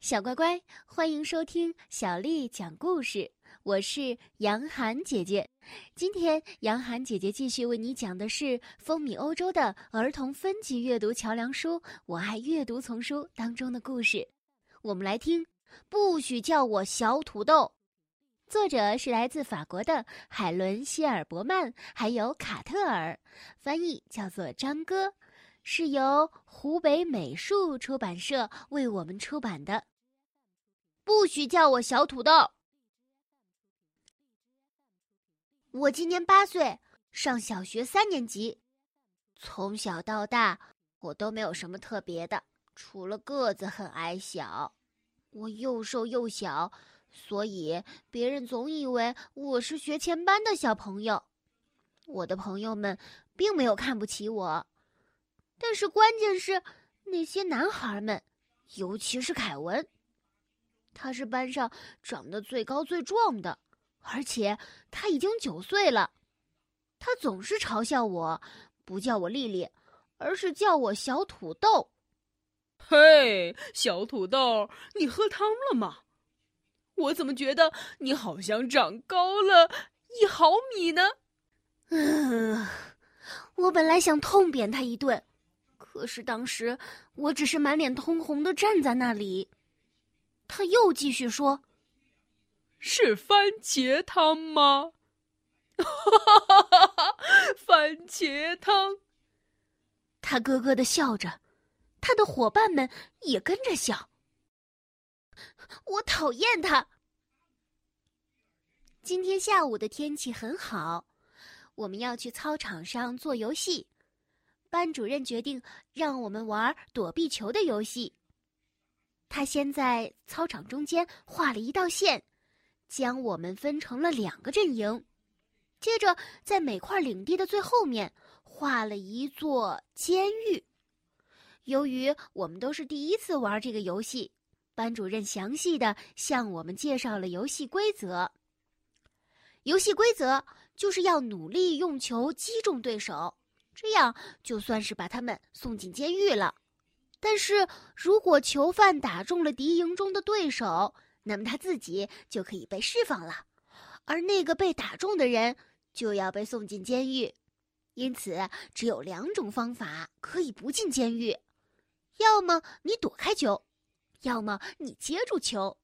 小乖乖，欢迎收听小丽讲故事。我是杨涵姐姐，今天杨涵姐姐继续为你讲的是风靡欧洲的儿童分级阅读桥梁书《我爱阅读》丛书当中的故事。我们来听，不许叫我小土豆。作者是来自法国的海伦·希尔伯曼，还有卡特尔，翻译叫做张哥，是由湖北美术出版社为我们出版的。不许叫我小土豆。我今年八岁，上小学三年级。从小到大，我都没有什么特别的，除了个子很矮小。我又瘦又小，所以别人总以为我是学前班的小朋友。我的朋友们并没有看不起我，但是关键是那些男孩们，尤其是凯文。他是班上长得最高最壮的，而且他已经九岁了。他总是嘲笑我，不叫我丽丽，而是叫我小土豆。嘿，小土豆，你喝汤了吗？我怎么觉得你好像长高了一毫米呢？嗯，我本来想痛扁他一顿，可是当时我只是满脸通红的站在那里。他又继续说：“是番茄汤吗？”哈哈哈哈番茄汤。他咯咯的笑着，他的伙伴们也跟着笑。我讨厌他。今天下午的天气很好，我们要去操场上做游戏。班主任决定让我们玩躲避球的游戏。他先在操场中间画了一道线，将我们分成了两个阵营。接着，在每块领地的最后面画了一座监狱。由于我们都是第一次玩这个游戏，班主任详细的向我们介绍了游戏规则。游戏规则就是要努力用球击中对手，这样就算是把他们送进监狱了。但是如果囚犯打中了敌营中的对手，那么他自己就可以被释放了，而那个被打中的人就要被送进监狱。因此，只有两种方法可以不进监狱：要么你躲开球，要么你接住球。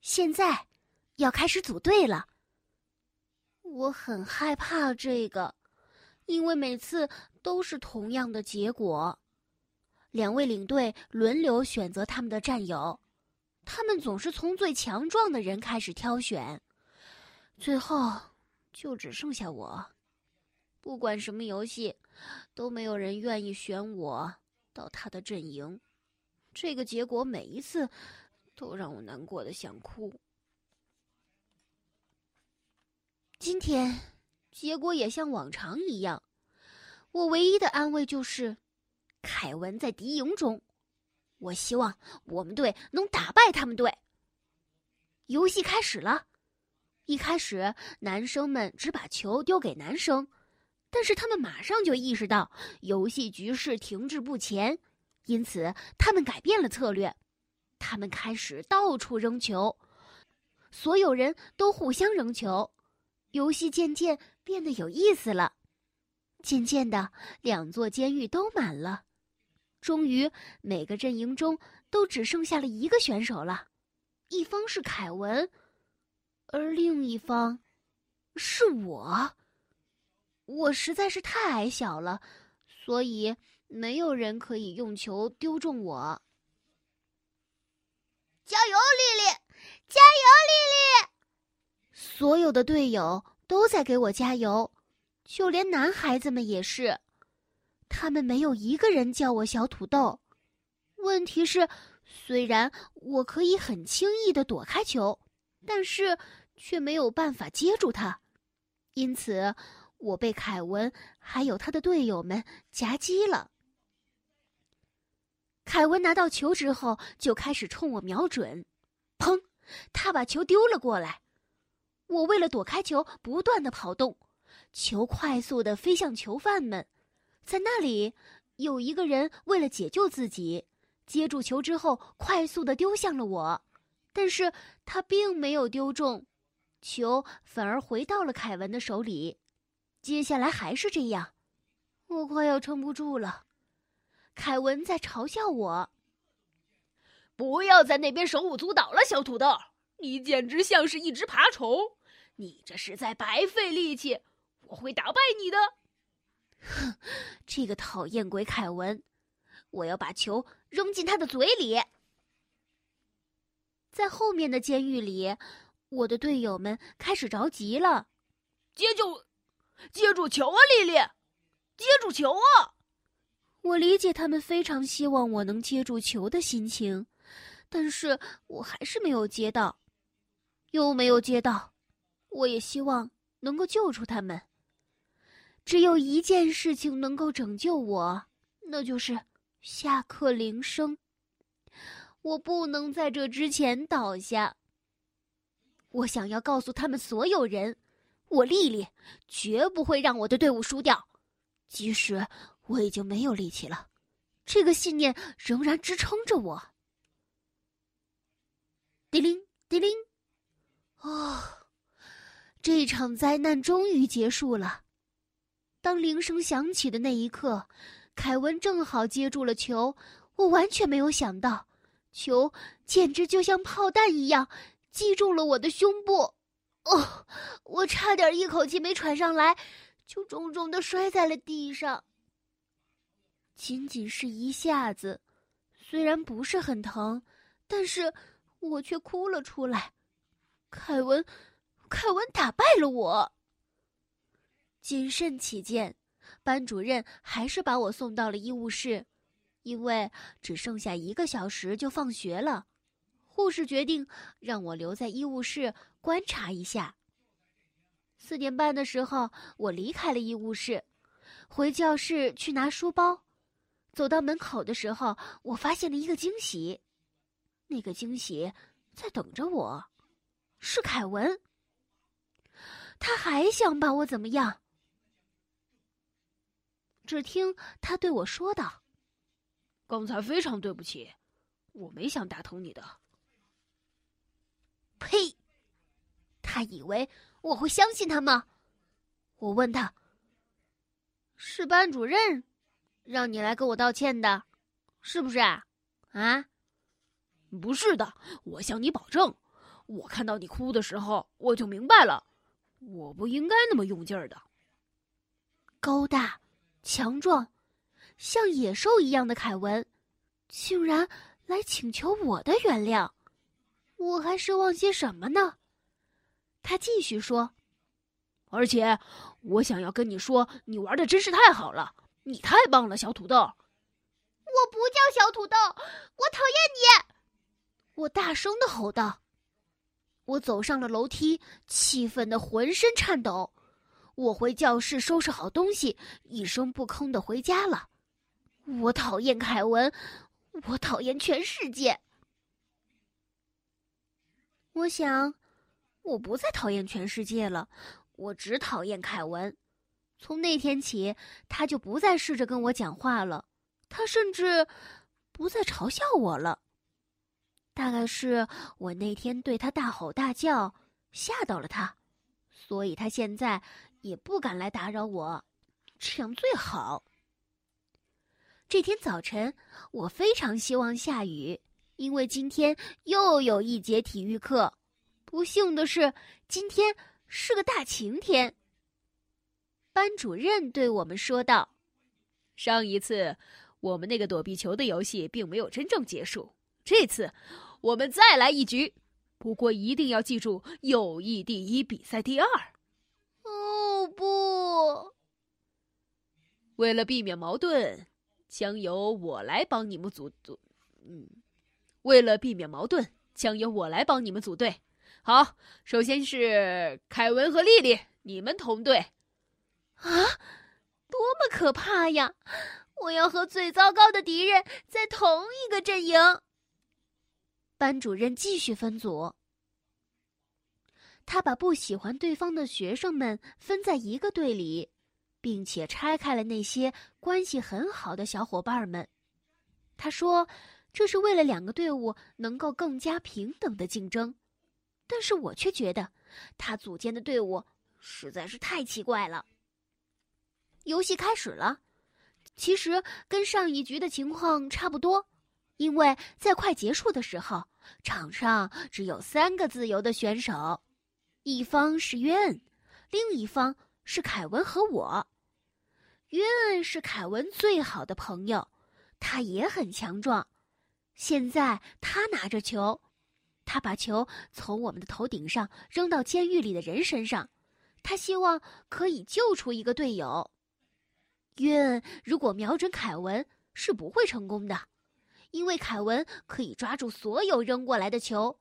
现在要开始组队了。我很害怕这个，因为每次都是同样的结果。两位领队轮流选择他们的战友，他们总是从最强壮的人开始挑选，最后就只剩下我。不管什么游戏，都没有人愿意选我到他的阵营。这个结果每一次都让我难过的想哭。今天，结果也像往常一样，我唯一的安慰就是。凯文在敌营中，我希望我们队能打败他们队。游戏开始了，一开始男生们只把球丢给男生，但是他们马上就意识到游戏局势停滞不前，因此他们改变了策略，他们开始到处扔球，所有人都互相扔球，游戏渐渐变得有意思了。渐渐的，两座监狱都满了。终于，每个阵营中都只剩下了一个选手了，一方是凯文，而另一方是我。我实在是太矮小了，所以没有人可以用球丢中我。加油，丽丽！加油，丽丽！所有的队友都在给我加油，就连男孩子们也是。他们没有一个人叫我小土豆。问题是，虽然我可以很轻易的躲开球，但是却没有办法接住它，因此我被凯文还有他的队友们夹击了。凯文拿到球之后，就开始冲我瞄准，砰！他把球丢了过来。我为了躲开球，不断的跑动，球快速的飞向囚犯们。在那里，有一个人为了解救自己，接住球之后，快速的丢向了我，但是他并没有丢中，球反而回到了凯文的手里。接下来还是这样，我快要撑不住了。凯文在嘲笑我：“不要在那边手舞足蹈了，小土豆，你简直像是一只爬虫，你这是在白费力气。我会打败你的。”哼，这个讨厌鬼凯文！我要把球扔进他的嘴里。在后面的监狱里，我的队友们开始着急了。接住，接住球啊，丽丽！接住球啊！我理解他们非常希望我能接住球的心情，但是我还是没有接到，又没有接到。我也希望能够救出他们。只有一件事情能够拯救我，那就是。下课铃声，我不能在这之前倒下。我想要告诉他们所有人，我丽丽绝不会让我的队伍输掉，即使我已经没有力气了，这个信念仍然支撑着我。叮铃叮铃，哦，这场灾难终于结束了。当铃声响起的那一刻。凯文正好接住了球，我完全没有想到，球简直就像炮弹一样击中了我的胸部。哦，我差点一口气没喘上来，就重重的摔在了地上。仅仅是一下子，虽然不是很疼，但是我却哭了出来。凯文，凯文打败了我。谨慎起见。班主任还是把我送到了医务室，因为只剩下一个小时就放学了。护士决定让我留在医务室观察一下。四点半的时候，我离开了医务室，回教室去拿书包。走到门口的时候，我发现了一个惊喜。那个惊喜在等着我，是凯文。他还想把我怎么样？只听他对我说道：“刚才非常对不起，我没想打疼你的。”呸！他以为我会相信他吗？我问他：“是班主任让你来跟我道歉的，是不是啊？”啊，不是的，我向你保证，我看到你哭的时候，我就明白了，我不应该那么用劲儿的。高大。强壮，像野兽一样的凯文，竟然来请求我的原谅，我还奢望些什么呢？他继续说：“而且，我想要跟你说，你玩的真是太好了，你太棒了，小土豆。”我不叫小土豆，我讨厌你！我大声的吼道。我走上了楼梯，气愤的浑身颤抖。我回教室收拾好东西，一声不吭的回家了。我讨厌凯文，我讨厌全世界。我想，我不再讨厌全世界了，我只讨厌凯文。从那天起，他就不再试着跟我讲话了，他甚至不再嘲笑我了。大概是我那天对他大吼大叫，吓到了他，所以他现在。也不敢来打扰我，这样最好。这天早晨，我非常希望下雨，因为今天又有一节体育课。不幸的是，今天是个大晴天。班主任对我们说道：“上一次我们那个躲避球的游戏并没有真正结束，这次我们再来一局。不过一定要记住，友谊第一，比赛第二。”哦不，为了避免矛盾，将由我来帮你们组组。嗯，为了避免矛盾，将由我来帮你们组队。好，首先是凯文和丽丽，你们同队。啊，多么可怕呀！我要和最糟糕的敌人在同一个阵营。班主任继续分组。他把不喜欢对方的学生们分在一个队里，并且拆开了那些关系很好的小伙伴们。他说：“这是为了两个队伍能够更加平等的竞争。但是我却觉得，他组建的队伍实在是太奇怪了。游戏开始了，其实跟上一局的情况差不多，因为在快结束的时候，场上只有三个自由的选手，一方是约恩，另一方是凯文和我。约恩是凯文最好的朋友，他也很强壮。现在他拿着球。他把球从我们的头顶上扔到监狱里的人身上，他希望可以救出一个队友。约恩如果瞄准凯文是不会成功的，因为凯文可以抓住所有扔过来的球，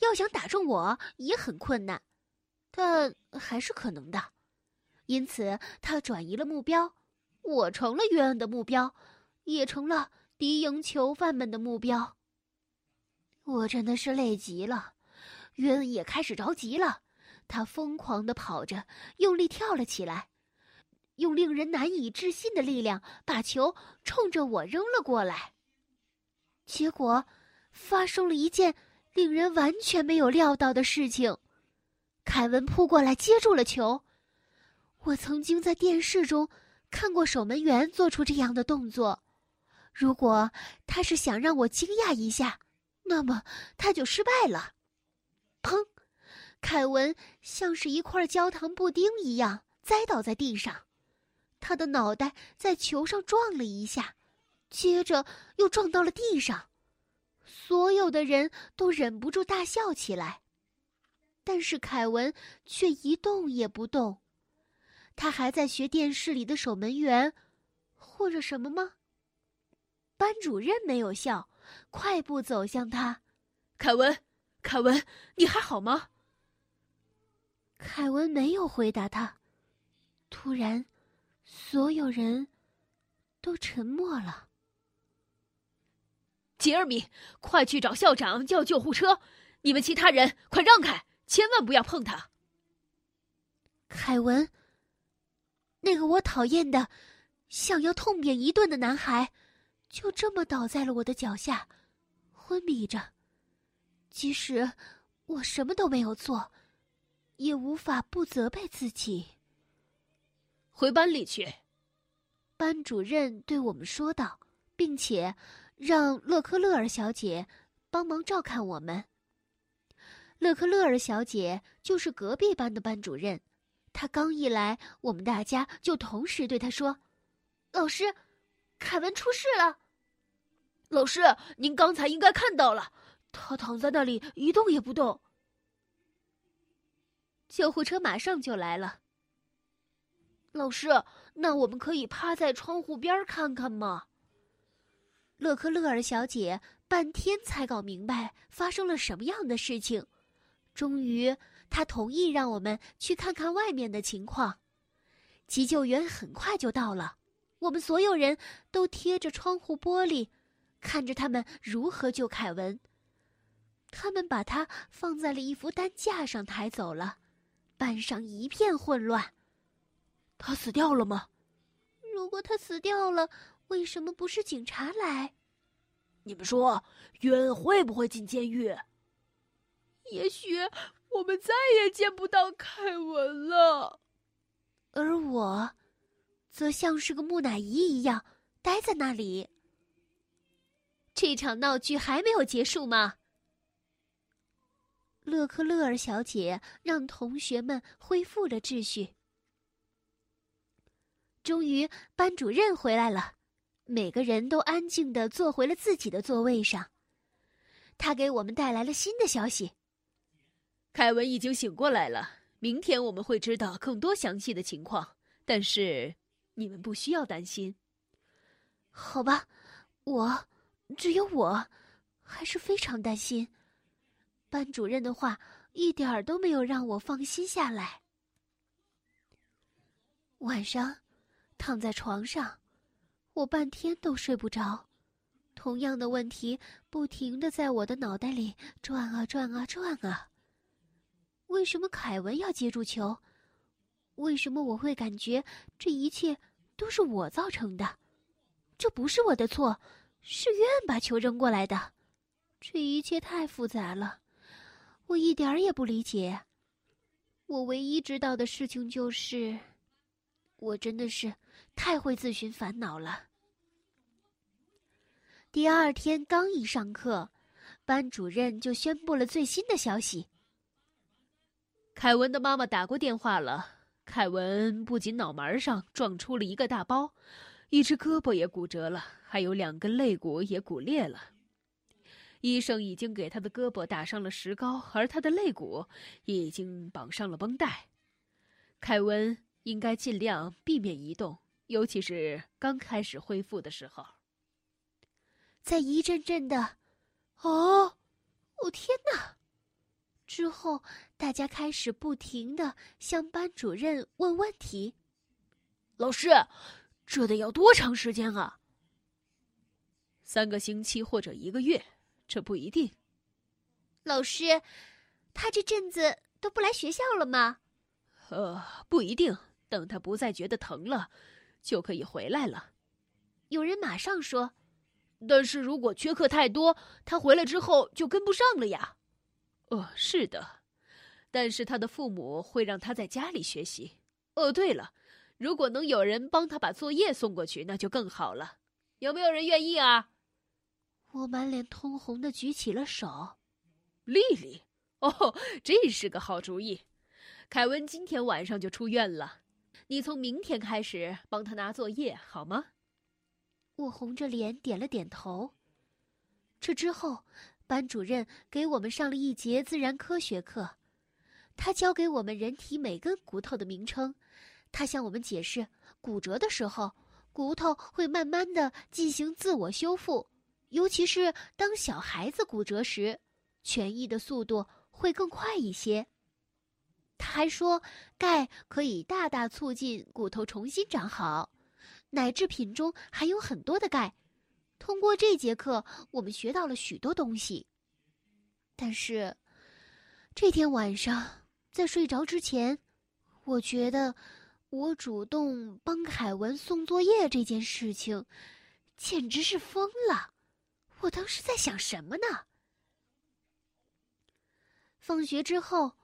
要想打中我也很困难，但还是可能的。因此，他转移了目标，我成了约恩的目标，也成了敌营囚犯们的目标。我真的是累极了，约恩也开始着急了。他疯狂的跑着，用力跳了起来，用令人难以置信的力量把球冲着我扔了过来。结果，发生了一件令人完全没有料到的事情：凯文扑过来接住了球。我曾经在电视中看过守门员做出这样的动作。如果他是想让我惊讶一下。那么他就失败了。砰！凯文像是一块焦糖布丁一样栽倒在地上，他的脑袋在球上撞了一下，接着又撞到了地上。所有的人都忍不住大笑起来，但是凯文却一动也不动。他还在学电视里的守门员，或者什么吗？班主任没有笑。快步走向他，凯文，凯文，你还好吗？凯文没有回答他。突然，所有人都沉默了。杰尔米，快去找校长叫救护车！你们其他人快让开，千万不要碰他。凯文，那个我讨厌的、想要痛扁一顿的男孩。就这么倒在了我的脚下，昏迷着。即使我什么都没有做，也无法不责备自己。回班里去，班主任对我们说道，并且让勒克勒尔小姐帮忙照看我们。勒克勒尔小姐就是隔壁班的班主任，她刚一来，我们大家就同时对她说：“老师。”凯文出事了，老师，您刚才应该看到了，他躺在那里一动也不动。救护车马上就来了。老师，那我们可以趴在窗户边看看吗？勒克勒尔小姐半天才搞明白发生了什么样的事情，终于她同意让我们去看看外面的情况。急救员很快就到了。我们所有人都贴着窗户玻璃，看着他们如何救凯文。他们把他放在了一副担架上抬走了，班上一片混乱。他死掉了吗？如果他死掉了，为什么不是警察来？你们说，约恩会不会进监狱？也许我们再也见不到凯文了。而我。则像是个木乃伊一样待在那里。这场闹剧还没有结束吗？勒克勒尔小姐让同学们恢复了秩序。终于，班主任回来了，每个人都安静的坐回了自己的座位上。他给我们带来了新的消息：凯文已经醒过来了。明天我们会知道更多详细的情况，但是。你们不需要担心，好吧？我只有我，还是非常担心。班主任的话一点儿都没有让我放心下来。晚上，躺在床上，我半天都睡不着，同样的问题不停的在我的脑袋里转啊转啊转啊。为什么凯文要接住球？为什么我会感觉这一切？都是我造成的，这不是我的错，是愿把球扔过来的。这一切太复杂了，我一点儿也不理解。我唯一知道的事情就是，我真的是太会自寻烦恼了。第二天刚一上课，班主任就宣布了最新的消息：凯文的妈妈打过电话了。凯文不仅脑门上撞出了一个大包，一只胳膊也骨折了，还有两根肋骨也骨裂了。医生已经给他的胳膊打上了石膏，而他的肋骨已经绑上了绷带。凯文应该尽量避免移动，尤其是刚开始恢复的时候。在一阵阵的“哦，哦天哪！”之后，大家开始不停的向班主任问问题。老师，这得要多长时间啊？三个星期或者一个月，这不一定。老师，他这阵子都不来学校了吗？呃，不一定。等他不再觉得疼了，就可以回来了。有人马上说。但是如果缺课太多，他回来之后就跟不上了呀。哦，是的，但是他的父母会让他在家里学习。哦，对了，如果能有人帮他把作业送过去，那就更好了。有没有人愿意啊？我满脸通红的举起了手。丽丽，哦，这是个好主意。凯文今天晚上就出院了，你从明天开始帮他拿作业好吗？我红着脸点了点头。这之后，班主任给我们上了一节自然科学课，他教给我们人体每根骨头的名称。他向我们解释，骨折的时候，骨头会慢慢的进行自我修复，尤其是当小孩子骨折时，痊愈的速度会更快一些。他还说，钙可以大大促进骨头重新长好。奶制品中含有很多的钙，通过这节课，我们学到了许多东西。但是，这天晚上在睡着之前，我觉得我主动帮凯文送作业这件事情，简直是疯了。我当时在想什么呢？放学之后，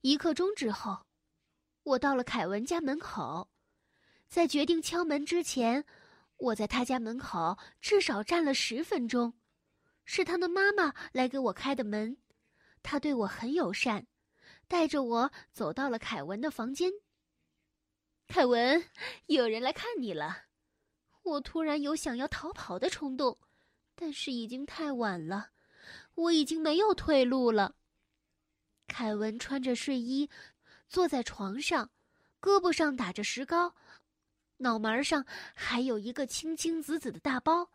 一刻钟之后，我到了凯文家门口。在决定敲门之前，我在他家门口至少站了十分钟。是他的妈妈来给我开的门，他对我很友善，带着我走到了凯文的房间。凯文，有人来看你了。我突然有想要逃跑的冲动，但是已经太晚了，我已经没有退路了。凯文穿着睡衣，坐在床上，胳膊上打着石膏。脑门上还有一个青青紫紫的大包，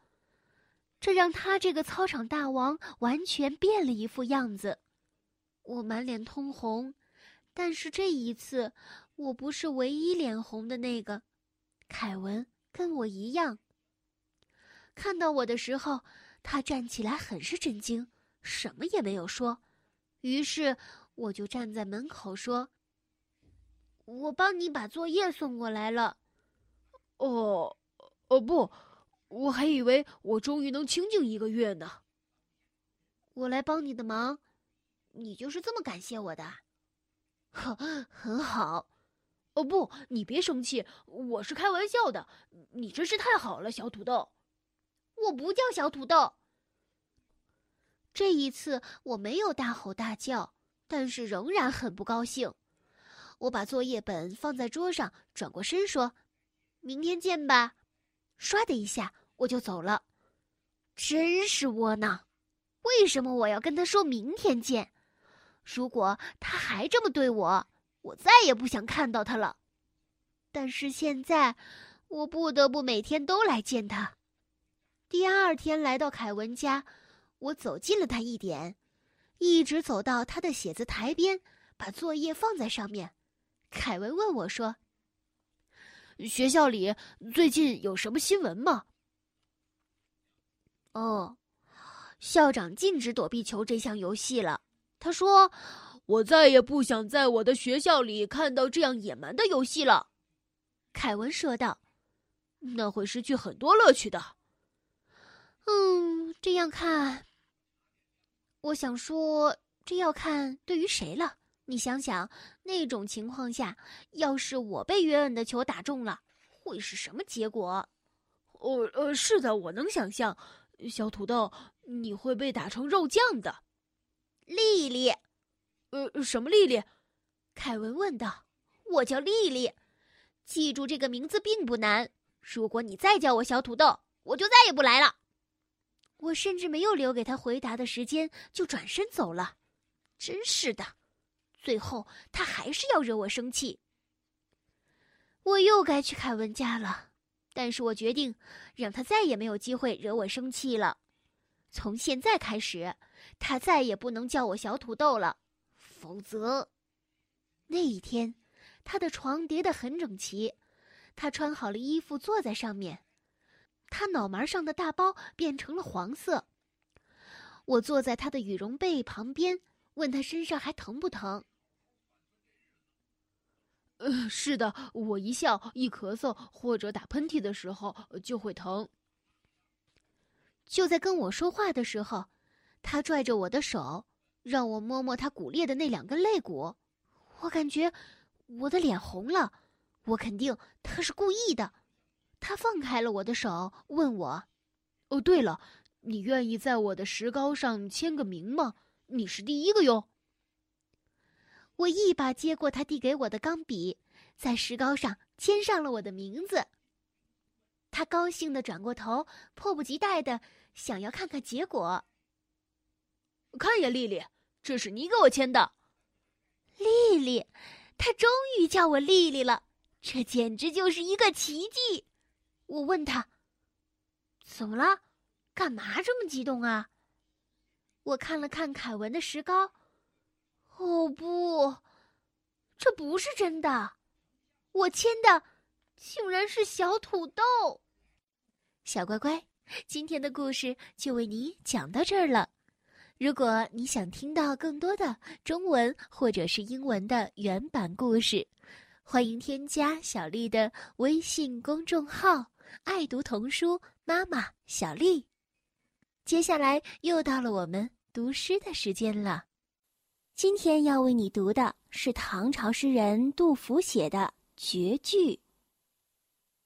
这让他这个操场大王完全变了一副样子。我满脸通红，但是这一次我不是唯一脸红的那个。凯文跟我一样。看到我的时候，他站起来很是震惊，什么也没有说。于是我就站在门口说：“我帮你把作业送过来了。”哦，哦不，我还以为我终于能清静一个月呢。我来帮你的忙，你就是这么感谢我的？呵，很好。哦不，你别生气，我是开玩笑的。你真是太好了，小土豆。我不叫小土豆。这一次我没有大吼大叫，但是仍然很不高兴。我把作业本放在桌上，转过身说。明天见吧，唰的一下我就走了，真是窝囊！为什么我要跟他说明天见？如果他还这么对我，我再也不想看到他了。但是现在，我不得不每天都来见他。第二天来到凯文家，我走近了他一点，一直走到他的写字台边，把作业放在上面。凯文问我说。学校里最近有什么新闻吗？哦，校长禁止躲避球这项游戏了。他说：“我再也不想在我的学校里看到这样野蛮的游戏了。”凯文说道：“那会失去很多乐趣的。”嗯，这样看，我想说，这要看对于谁了。你想想，那种情况下，要是我被约恩的球打中了，会是什么结果？呃，呃，是的，我能想象，小土豆，你会被打成肉酱的。丽丽，呃，什么丽丽？凯文问道。我叫丽丽，记住这个名字并不难。如果你再叫我小土豆，我就再也不来了。我甚至没有留给他回答的时间，就转身走了。真是的。最后，他还是要惹我生气。我又该去凯文家了，但是我决定让他再也没有机会惹我生气了。从现在开始，他再也不能叫我小土豆了，否则……那一天，他的床叠得很整齐，他穿好了衣服坐在上面，他脑门上的大包变成了黄色。我坐在他的羽绒被旁边，问他身上还疼不疼。呃，是的，我一笑、一咳嗽或者打喷嚏的时候就会疼。就在跟我说话的时候，他拽着我的手，让我摸摸他骨裂的那两根肋骨。我感觉我的脸红了，我肯定他是故意的。他放开了我的手，问我：“哦，对了，你愿意在我的石膏上签个名吗？你是第一个哟。”我一把接过他递给我的钢笔，在石膏上签上了我的名字。他高兴地转过头，迫不及待的想要看看结果。看呀，丽丽，这是你给我签的。丽丽，他终于叫我丽丽了，这简直就是一个奇迹。我问他：“怎么了？干嘛这么激动啊？”我看了看凯文的石膏。哦不，这不是真的！我签的竟然是小土豆。小乖乖，今天的故事就为你讲到这儿了。如果你想听到更多的中文或者是英文的原版故事，欢迎添加小丽的微信公众号“爱读童书妈妈小丽”。接下来又到了我们读诗的时间了。今天要为你读的是唐朝诗人杜甫写的绝句。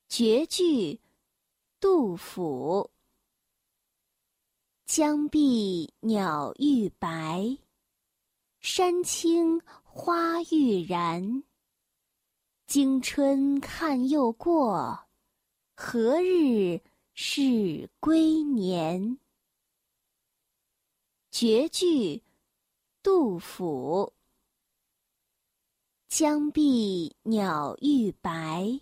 绝句，杜甫。江碧鸟欲白，山青花欲燃。惊春看又过，何日是归年？绝句。杜甫：江碧鸟欲白，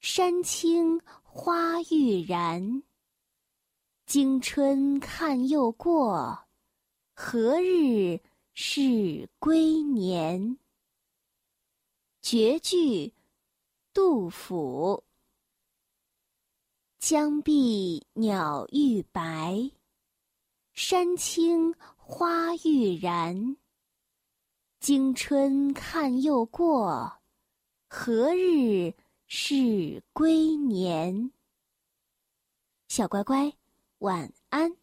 山青花欲燃。惊春看又过，何日是归年？绝句，杜甫。江碧鸟欲白，山青。花欲燃，惊春看又过，何日是归年？小乖乖，晚安。